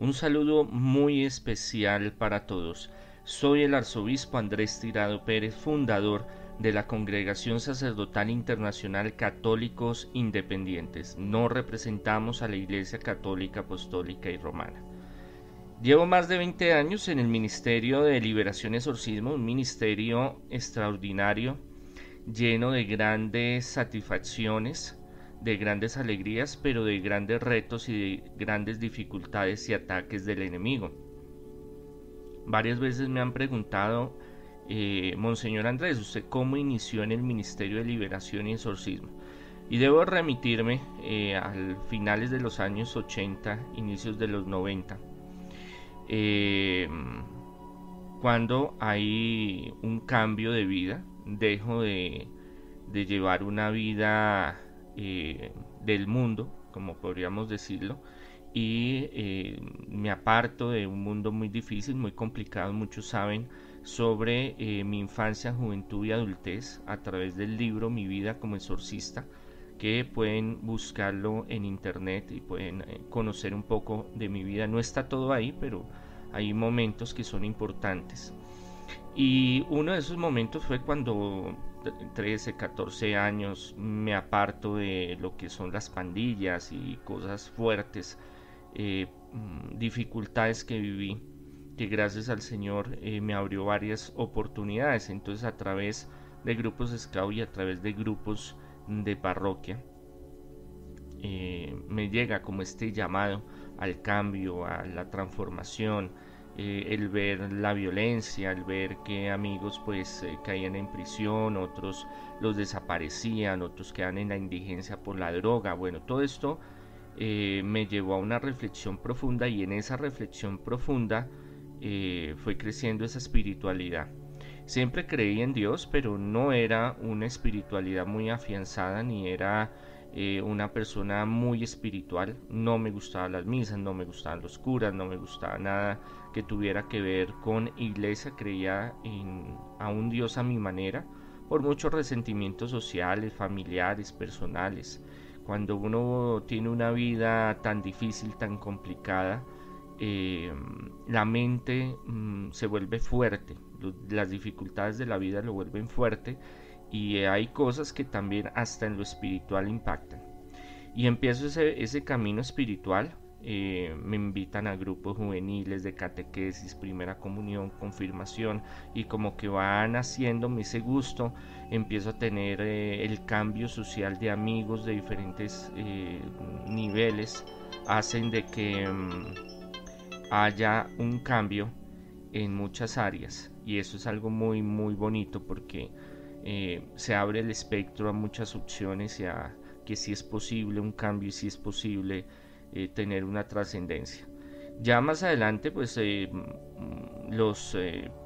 Un saludo muy especial para todos. Soy el arzobispo Andrés Tirado Pérez, fundador de la Congregación Sacerdotal Internacional Católicos Independientes. No representamos a la Iglesia Católica Apostólica y Romana. Llevo más de 20 años en el Ministerio de Liberación y Exorcismo, un ministerio extraordinario, lleno de grandes satisfacciones, de grandes alegrías, pero de grandes retos y de grandes dificultades y ataques del enemigo. Varias veces me han preguntado, eh, Monseñor Andrés, ¿usted cómo inició en el Ministerio de Liberación y Exorcismo? Y debo remitirme eh, a finales de los años 80, inicios de los 90, eh, cuando hay un cambio de vida, dejo de, de llevar una vida eh, del mundo, como podríamos decirlo, y eh, me aparto de un mundo muy difícil, muy complicado, muchos saben sobre eh, mi infancia, juventud y adultez a través del libro Mi vida como exorcista, que pueden buscarlo en internet y pueden conocer un poco de mi vida. No está todo ahí, pero hay momentos que son importantes. Y uno de esos momentos fue cuando 13, 14 años me aparto de lo que son las pandillas y cosas fuertes, eh, mm, dificultades que viví, que gracias al Señor eh, me abrió varias oportunidades. Entonces a través de grupos scout y a través de grupos de parroquia eh, me llega como este llamado al cambio, a la transformación, eh, el ver la violencia, el ver que amigos pues eh, caían en prisión, otros los desaparecían, otros quedan en la indigencia por la droga. Bueno, todo esto eh, me llevó a una reflexión profunda y en esa reflexión profunda fue creciendo esa espiritualidad. Siempre creí en Dios, pero no era una espiritualidad muy afianzada ni era una persona muy espiritual. No me gustaban las misas, no me gustaban los curas, no me gustaba nada que tuviera que ver con iglesia. Creía en, a un Dios a mi manera, por muchos resentimientos sociales, familiares, personales. Cuando uno tiene una vida tan difícil, tan complicada, eh, la mente mm, se vuelve fuerte, las dificultades de la vida lo vuelven fuerte y hay cosas que también hasta en lo espiritual impactan. Y empiezo ese, ese camino espiritual, me invitan a grupos juveniles de catequesis, primera comunión, confirmación y como que van haciéndome ese gusto, empiezo a tener eh, el cambio social de amigos de diferentes eh, niveles, hacen de que mm, haya un cambio en muchas áreas y eso es algo muy muy bonito porque eh, se abre el espectro a muchas opciones y a que si es posible un cambio y si es posible eh, tener una trascendencia. Ya más adelante, pues eh, mm, los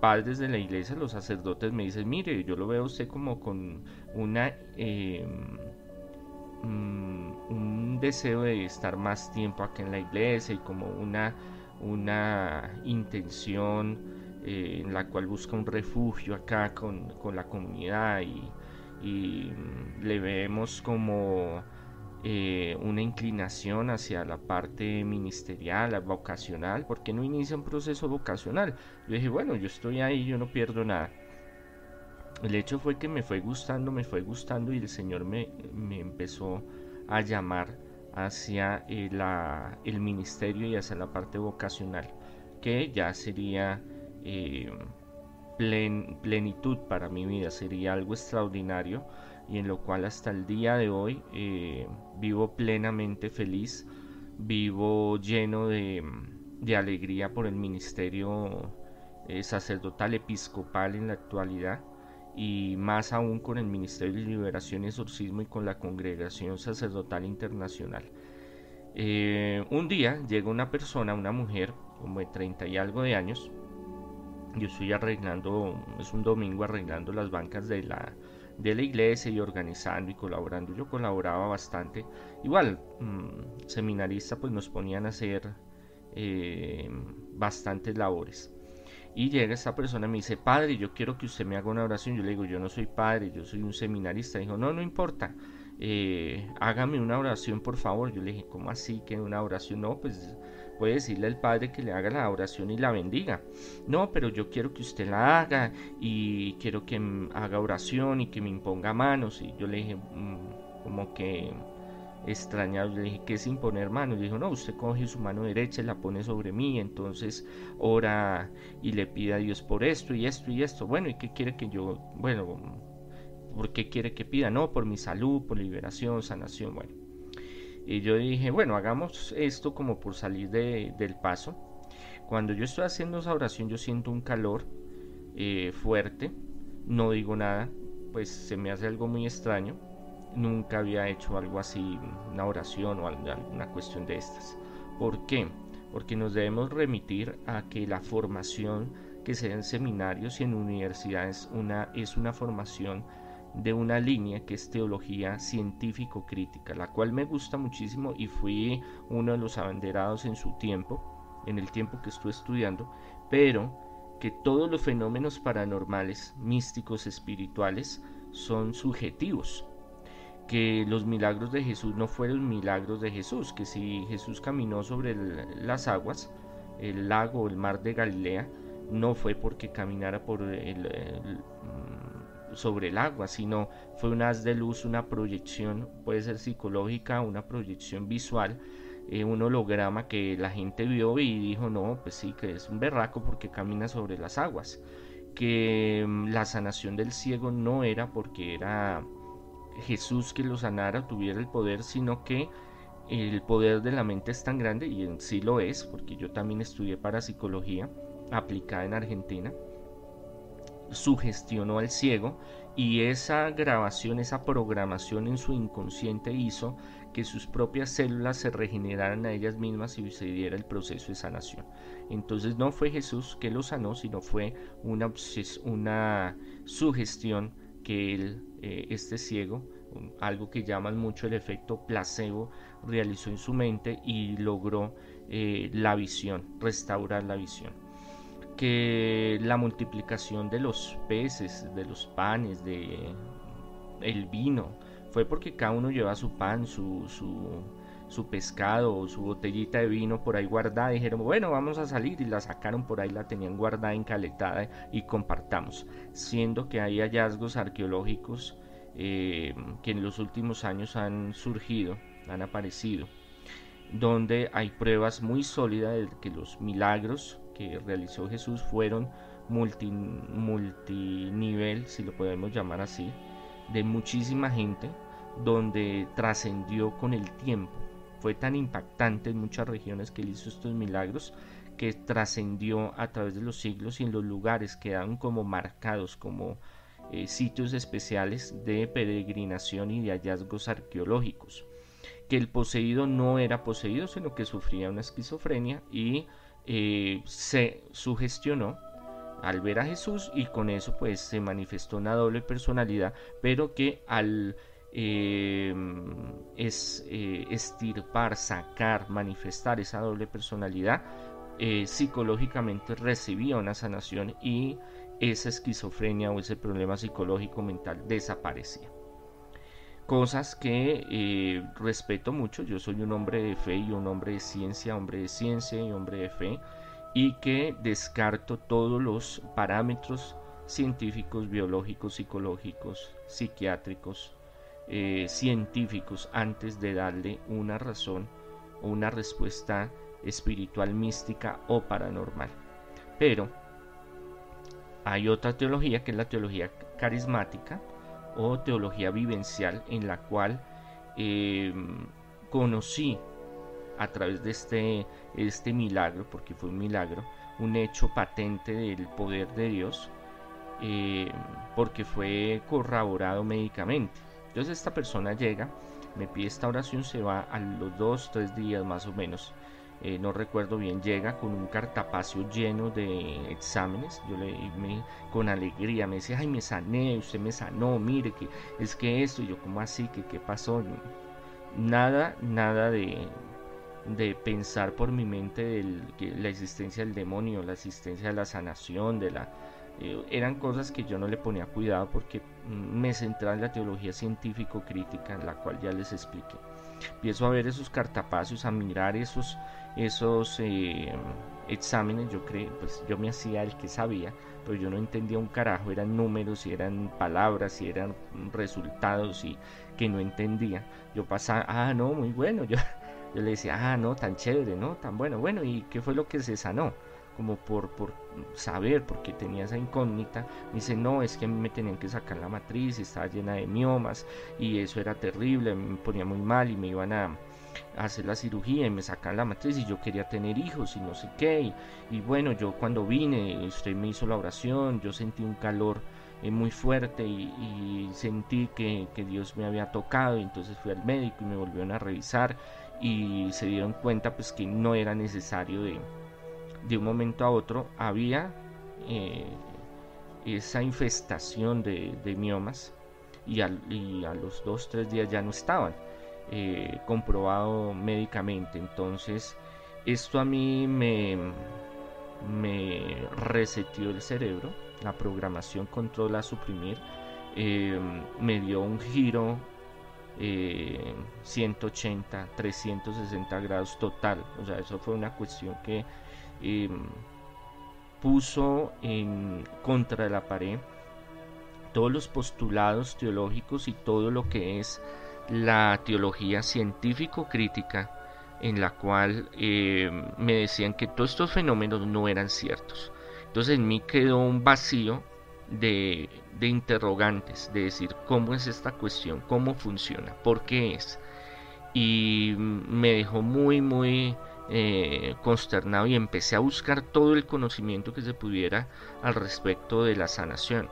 padres de la iglesia, los sacerdotes me dicen, mire, yo lo veo a usted como con una mm, un deseo de estar más tiempo aquí en la iglesia y como una, una intención eh, en la cual busca un refugio acá con, la comunidad y, mm, le vemos como eh, una inclinación hacia la parte ministerial, vocacional, ¿por qué no inicia un proceso vocacional? Yo dije, bueno, yo estoy ahí, yo no pierdo nada. El hecho fue que me fue gustando, me fue gustando y el Señor me, empezó a llamar hacia eh, el ministerio y hacia la parte vocacional, que ya sería eh, plenitud para mi vida, sería algo extraordinario y en lo cual hasta el día de hoy eh, vivo plenamente feliz, vivo lleno de, alegría por el ministerio eh, sacerdotal episcopal en la actualidad y más aún con el Ministerio de Liberación y Exorcismo y con la Congregación Sacerdotal Internacional. un día llega una persona, una mujer, como de 30 y algo de años, yo estoy arreglando, es un domingo arreglando las bancas de la, de la iglesia y organizando y colaborando. Yo colaboraba bastante. Igual, mm, seminarista, pues nos ponían a hacer eh, bastantes labores. Y llega esta persona y me dice, padre, yo quiero que usted me haga una oración. Yo le digo, yo no soy padre, yo soy un seminarista. Dijo, no, no importa, eh, hágame una oración por favor. Yo le dije, ¿cómo así que una oración? No, pues puede decirle al Padre que le haga la oración y la bendiga. No, pero yo quiero que usted la haga y quiero que haga oración y que me imponga manos. Y yo le dije, mm, como que extrañado, le dije, ¿qué es imponer manos? Y dijo, no, usted coge su mano derecha y la pone sobre mí, entonces ora y le pide a Dios por esto y esto y esto. Bueno, ¿y qué quiere que yo, bueno, ¿por qué quiere que pida? No, por mi salud, por liberación, sanación, bueno. Y yo dije, bueno, hagamos esto como por salir del paso. Cuando yo estoy haciendo esa oración, yo siento un calor eh, fuerte, no digo nada, pues se me hace algo muy extraño. Nunca había hecho algo así, una oración o alguna cuestión de estas. ¿Por qué? Porque nos debemos remitir a que la formación que sea en seminarios y en universidades una, es una formación de una línea que es teología científico-crítica, la cual me gusta muchísimo y fui uno de los abanderados en su tiempo, en el tiempo que estuve estudiando, pero que todos los fenómenos paranormales, místicos, espirituales, son subjetivos, que los milagros de Jesús no fueron milagros de Jesús, que si Jesús caminó sobre las aguas, el lago, el mar de Galilea, no fue porque caminara por el sobre el agua, sino fue un haz de luz, una proyección, puede ser psicológica, una proyección visual, eh, un holograma que la gente vio y dijo, no, pues sí, que es un berraco porque camina sobre las aguas, que mm, la sanación del ciego no era porque era Jesús que lo sanara, tuviera el poder, sino que el poder de la mente es tan grande, y en sí lo es, porque yo también estudié parapsicología aplicada en Argentina, sugestionó al ciego y esa grabación, esa programación en su inconsciente hizo que sus propias células se regeneraran a ellas mismas y se diera el proceso de sanación. Entonces no fue Jesús que lo sanó, sino fue una, una sugestión que él, eh, este ciego, algo que llaman mucho el efecto placebo, realizó en su mente y logró eh, la visión, restaurar la visión que la multiplicación de los peces, de los panes, de el vino, fue porque cada uno lleva su pan, su, su, pescado, su botellita de vino por ahí guardada. Dijeron, bueno, vamos a salir y la sacaron por ahí, la tenían guardada, encaletada y compartamos. Siendo que hay hallazgos arqueológicos eh, que en los últimos años han surgido, han aparecido, donde hay pruebas muy sólidas de que los milagros que realizó Jesús fueron multi, multinivel, si lo podemos llamar así, de muchísima gente, donde trascendió con el tiempo. Fue tan impactante en muchas regiones que hizo estos milagros que trascendió a través de los siglos y en los lugares quedaron como marcados como eh, sitios especiales de peregrinación y de hallazgos arqueológicos. Que el poseído no era poseído, sino que sufría una esquizofrenia y eh, se sugestionó al ver a Jesús y con eso pues se manifestó una doble personalidad, pero que al eh, es, eh, estirpar, sacar, manifestar esa doble personalidad, psicológicamente recibía una sanación y esa esquizofrenia o ese problema psicológico mental desaparecía cosas que eh, respeto mucho. Yo soy un hombre de fe y un hombre de ciencia, hombre de ciencia y hombre de fe, y que descarto todos los parámetros científicos, biológicos, psicológicos, psiquiátricos, eh, científicos antes de darle una razón o una respuesta espiritual, mística o paranormal. Pero hay otra teología que es la teología carismática, o teología vivencial en la cual eh, conocí a través de este, este milagro, porque fue un milagro, un hecho patente del poder de Dios, eh, porque fue corroborado médicamente. Entonces esta persona llega, me pide esta oración, se va a los dos, tres días más o menos eh, no recuerdo bien, llega con un cartapacio lleno de exámenes. Yo le me, con alegría me decía, ay, me sané, usted me sanó, mire que es que esto, y yo, como así? que qué pasó? Nada, nada de, de pensar por mi mente del, la existencia del demonio, la existencia de la sanación, de la eh, eran cosas que yo no le ponía cuidado porque me centraba en la teología científico-crítica, en la cual ya les expliqué. Empiezo a ver esos cartapacios, a mirar esos esos eh, exámenes, yo creo, pues yo me hacía el que sabía, pero yo no entendía un carajo, eran números y eran palabras y eran resultados y que no entendía. Yo pasaba, ah, no, muy bueno, yo, yo le decía, ah, no, tan chévere, no, tan bueno, bueno, ¿y qué fue lo que se sanó? como por, por saber, porque tenía esa incógnita, me dice, no, es que me tenían que sacar la matriz, estaba llena de miomas y eso era terrible, me ponía muy mal y me iban a, hacer la cirugía y me sacan la matriz y yo quería tener hijos y no sé qué. Y, bueno, yo cuando vine, usted me hizo la oración, yo sentí un calor eh, muy fuerte y, sentí que, Dios me había tocado. Y entonces fui al médico y me volvieron a revisar y se dieron cuenta pues que no era necesario de de un momento a otro. Había eh, esa infestación de, miomas y, a los dos, tres días ya no estaban eh, comprobado médicamente. Entonces, esto a mí me, me resetió el cerebro, la programación controla suprimir, eh, me dio un giro 180, 360 grados total. O sea, eso fue una cuestión que Em, puso en contra de la pared todos los postulados teológicos y todo lo que es la teología científico-crítica en la cual em, me decían que todos estos fenómenos no eran ciertos. Entonces en mí quedó un vacío de, de interrogantes, de decir cómo es esta cuestión, cómo funciona, por qué es. Y me dejó muy, muy eh, consternado y empecé a buscar todo el conocimiento que se pudiera al respecto de la sanación.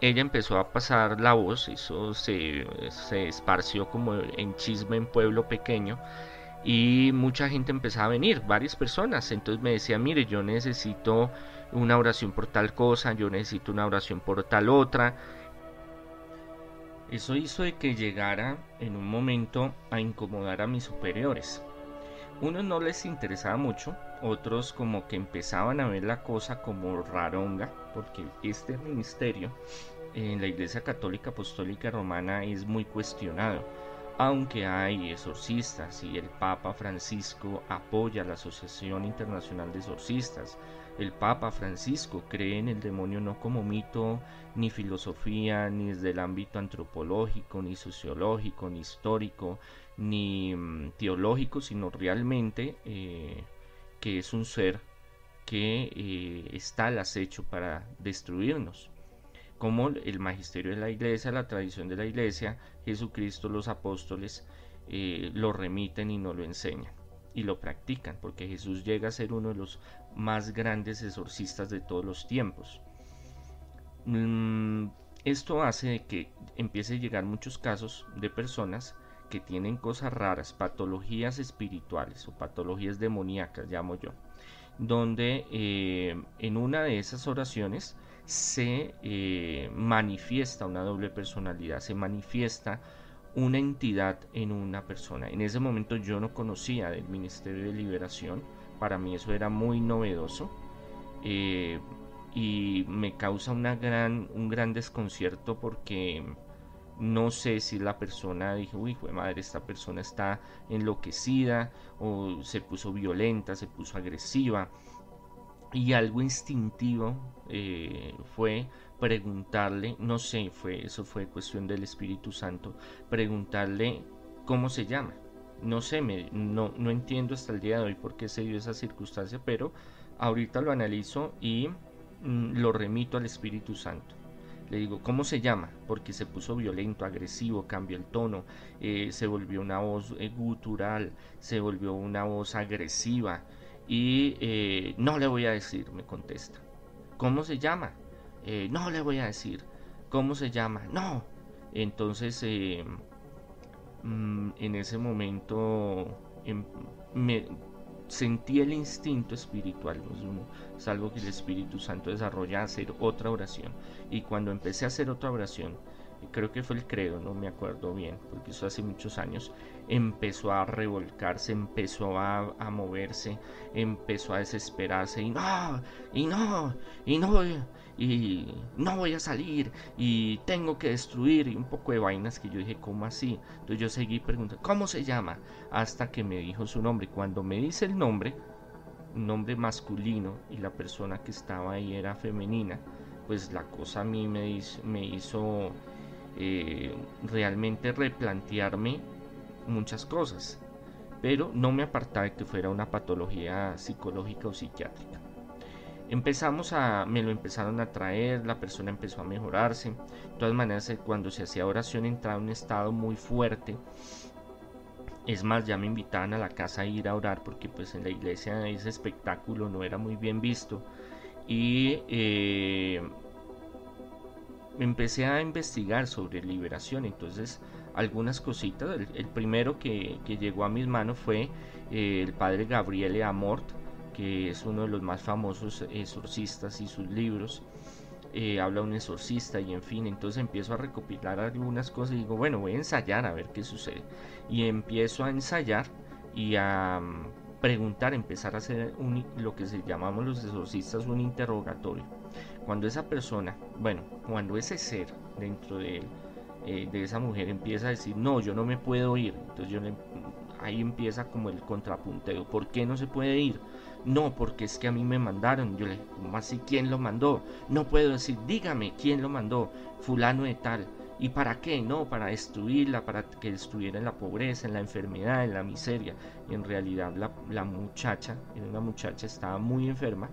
Ella empezó a pasar la voz, eso se, se esparció como en chisme en pueblo pequeño y mucha gente empezaba a venir, varias personas. Entonces me decía, mire, yo necesito una oración por tal cosa, yo necesito una oración por tal otra. Eso hizo de que llegara en un momento a incomodar a mis superiores. Unos no les interesaba mucho, otros como que empezaban a ver la cosa como raronga, porque este ministerio en la Iglesia Católica Apostólica Romana es muy cuestionado, aunque hay exorcistas y el Papa Francisco apoya la Asociación Internacional de Exorcistas. El Papa Francisco cree en el demonio no como mito, ni filosofía, ni desde el ámbito antropológico, ni sociológico, ni histórico, ni mm, teológico, sino realmente eh, que es un ser que eh, está al acecho para destruirnos. Como el magisterio de la iglesia, la tradición de la iglesia, Jesucristo, los apóstoles eh, lo remiten y no lo enseñan y lo practican, porque Jesús llega a ser uno de los más grandes exorcistas de todos los tiempos. Mm, esto hace que empiece a llegar muchos casos de personas que tienen cosas raras, patologías espirituales o patologías demoníacas, llamo yo, donde eh, en una de esas oraciones se eh, manifiesta una doble personalidad, se manifiesta una entidad en una persona. En ese momento yo no conocía del Ministerio de Liberación, para mí eso era muy novedoso eh, y me causa gran, un gran desconcierto porque no sé si la persona dijo, uy, madre, esta persona está enloquecida o se puso violenta, se puso agresiva. Y algo instintivo eh, fue preguntarle, no sé, fue, eso fue cuestión del Espíritu Santo, preguntarle cómo se llama. No sé, me, no, no entiendo hasta el día de hoy por qué se dio esa circunstancia, pero ahorita lo analizo y mm, lo remito al Espíritu Santo. Le digo, ¿cómo se llama? Porque se puso violento, agresivo, cambió el tono, eh, se volvió una voz eh, gutural, se volvió una voz agresiva. Y eh, no le voy a decir, me contesta. ¿Cómo se llama? no le voy a decir. ¿Cómo se llama? No. Entonces, mm, en ese momento em, me, sentí el instinto espiritual, es, algo que el Espíritu Santo desarrolla, hacer otra oración. Y cuando empecé a hacer otra oración, creo que fue el credo, no me acuerdo bien, porque eso hace muchos años, empezó a revolcarse, empezó a, moverse, empezó a desesperarse y no, y no, y no, y no voy a salir y tengo que destruir y un poco de vainas que yo dije, ¿cómo así? Entonces yo seguí preguntando, ¿cómo se llama? Hasta que me dijo su nombre. Cuando me dice el nombre, un nombre masculino y la persona que estaba ahí era femenina, pues la cosa a mí me hizo eh, realmente replantearme muchas cosas, pero no me apartaba de que fuera una patología psicológica o psiquiátrica. Empezamos a, me lo empezaron a traer, la persona empezó a mejorarse. De todas maneras, eh, cuando se hacía oración entraba en un estado muy fuerte. Es más, ya me invitaban a la casa a ir a orar porque pues en la iglesia ese espectáculo no era muy bien visto. Y eh, empecé a investigar sobre liberación, entonces algunas cositas. El, primero que, llegó a mis manos fue eh, el padre Gabriele Amort, que es uno de los más famosos exorcistas y sus libros. Eh, habla un exorcista y en fin, entonces empiezo a recopilar algunas cosas y digo, bueno, voy a ensayar a ver qué sucede. Y empiezo a ensayar y a mm, preguntar, empezar a hacer lo que se llamamos los exorcistas un interrogatorio cuando esa persona, bueno, cuando ese ser dentro de eh, de esa mujer empieza a decir, no, yo no me puedo ir, entonces yo ahí empieza como el contrapunteo, ¿por qué no se puede ir? No, porque es que a mí me mandaron, yo le ¿cómo así quién lo mandó? No puedo decir, dígame quién lo mandó, fulano de tal. ¿Y para qué? No, para destruirla, para que estuviera en la pobreza, en la enfermedad, en la miseria. Y en realidad la, la muchacha, era una muchacha, estaba muy enferma,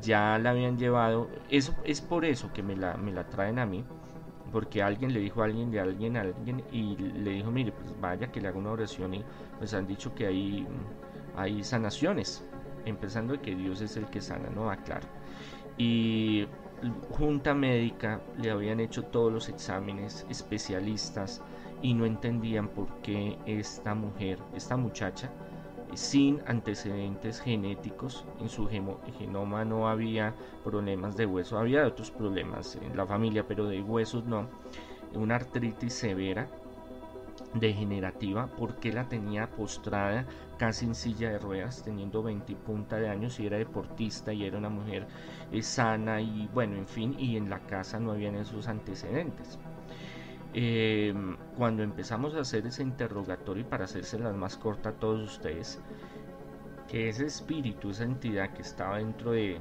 ya la habían llevado. Eso es por eso que me la, me la traen a mí, porque alguien le dijo a alguien de alguien a alguien y le dijo, mire, pues vaya que le haga una oración y pues han dicho que hay, hay sanaciones, empezando de que Dios es el que sana, ¿no? Aclaro. Y junta médica le habían hecho todos los exámenes, especialistas, y no entendían por qué esta mujer, esta muchacha, sin antecedentes genéticos. En su genoma no había problemas de hueso, había otros problemas en la familia, pero de huesos no. Una artritis severa, degenerativa, porque la tenía postrada casi en silla de ruedas, teniendo 20 y punta de años y era deportista y era una mujer eh, sana y bueno, en fin, y en la casa no habían esos antecedentes. Em, cuando empezamos a hacer ese interrogatorio, y para hacerse las más corta a todos ustedes, que ese espíritu, esa entidad que estaba dentro de,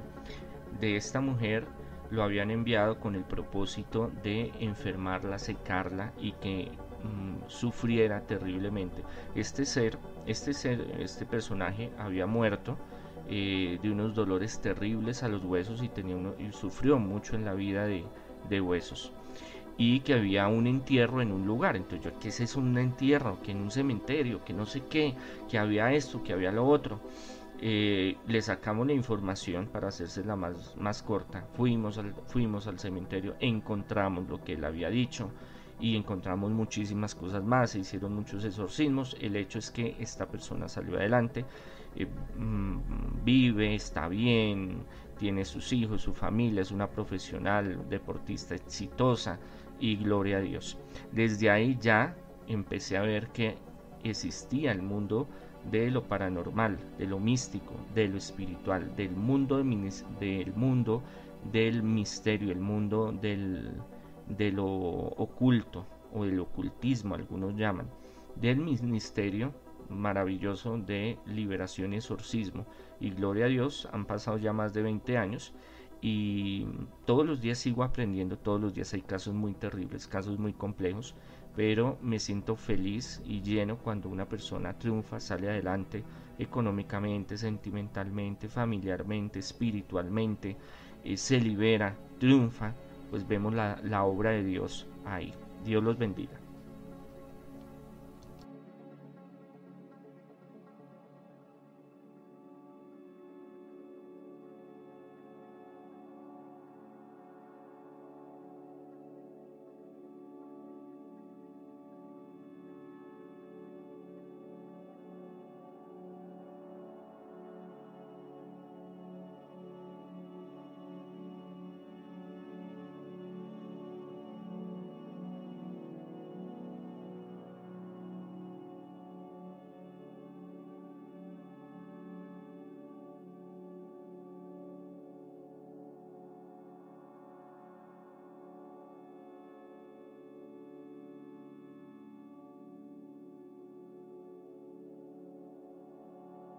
esta mujer, lo habían enviado con el propósito de enfermarla, secarla y que mm, sufriera terriblemente. Este ser, este ser, este personaje había muerto eh, de unos dolores terribles a los huesos y, tenía uno, y sufrió mucho en la vida de huesos y que había un entierro en un lugar. Entonces yo, ¿qué es eso? Un entierro, que en un cementerio, que no sé qué, que había esto, que había lo otro. Eh, le sacamos la información para hacerse la más, más corta. Fuimos al, fuimos al cementerio, encontramos lo que él había dicho y encontramos muchísimas cosas más. Se hicieron muchos exorcismos. El hecho es que esta persona salió adelante, eh, mm, vive, está bien, tiene sus hijos, su familia, es una profesional, deportista exitosa y gloria a Dios. Desde ahí ya empecé a ver que existía el mundo de lo paranormal, de lo místico, de lo espiritual, del mundo, del mundo del misterio, el mundo del, de lo oculto o del ocultismo, algunos llaman, del ministerio maravilloso de liberación y exorcismo. Y gloria a Dios, han pasado ya más de 20 años y todos los días sigo aprendiendo, todos los días hay casos muy terribles, casos muy complejos, pero me siento feliz y lleno cuando una persona triunfa, sale adelante económicamente, sentimentalmente, familiarmente, espiritualmente, eh, se libera, triunfa, pues vemos la, la obra de Dios ahí. Dios los bendiga.